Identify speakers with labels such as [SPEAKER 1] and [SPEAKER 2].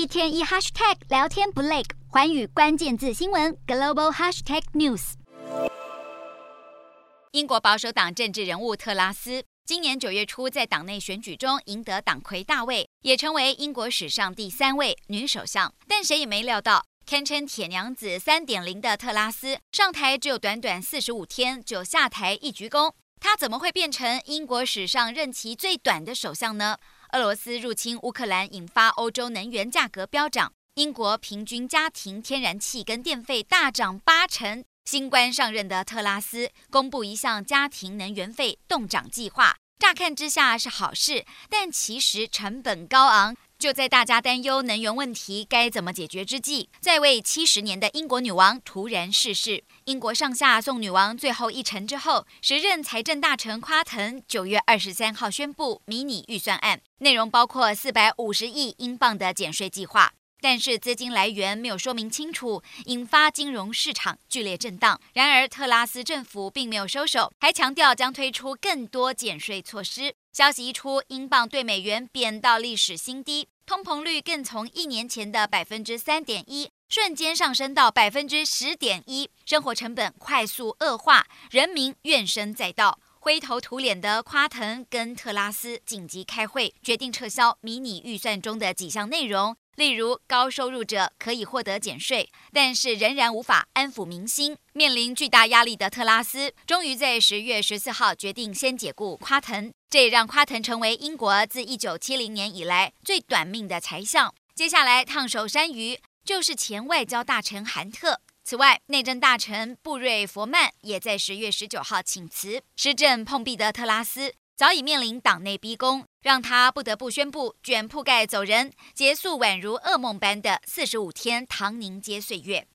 [SPEAKER 1] 一天一 hashtag 聊天不累，环宇关键字新闻 global hashtag news。
[SPEAKER 2] 英国保守党政治人物特拉斯今年九月初在党内选举中赢得党魁大位，也成为英国史上第三位女首相。但谁也没料到，堪称铁娘子三点零的特拉斯上台只有短短四十五天就下台一鞠躬，她怎么会变成英国史上任期最短的首相呢？俄罗斯入侵乌克兰，引发欧洲能源价格飙涨，英国平均家庭天然气跟电费大涨八成。新官上任的特拉斯公布一项家庭能源费冻涨计划，乍看之下是好事，但其实成本高昂。就在大家担忧能源问题该怎么解决之际，在位七十年的英国女王突然逝世。英国上下送女王最后一程之后，时任财政大臣夸腾九月二十三号宣布迷你预算案，内容包括四百五十亿英镑的减税计划，但是资金来源没有说明清楚，引发金融市场剧烈震荡。然而，特拉斯政府并没有收手，还强调将推出更多减税措施。消息一出，英镑兑美元贬到历史新低，通膨率更从一年前的百分之三点一瞬间上升到百分之十点一，生活成本快速恶化，人民怨声载道。灰头土脸的夸腾跟特拉斯紧急开会，决定撤销迷你预算中的几项内容。例如，高收入者可以获得减税，但是仍然无法安抚民心。面临巨大压力的特拉斯，终于在十月十四号决定先解雇夸腾，这也让夸腾成为英国自一九七零年以来最短命的财相。接下来烫手山芋就是前外交大臣韩特。此外，内政大臣布瑞佛曼也在十月十九号请辞。施政碰壁的特拉斯，早已面临党内逼宫，让他不得不宣布卷铺盖走人，结束宛如噩梦般的四十五天唐宁街岁月。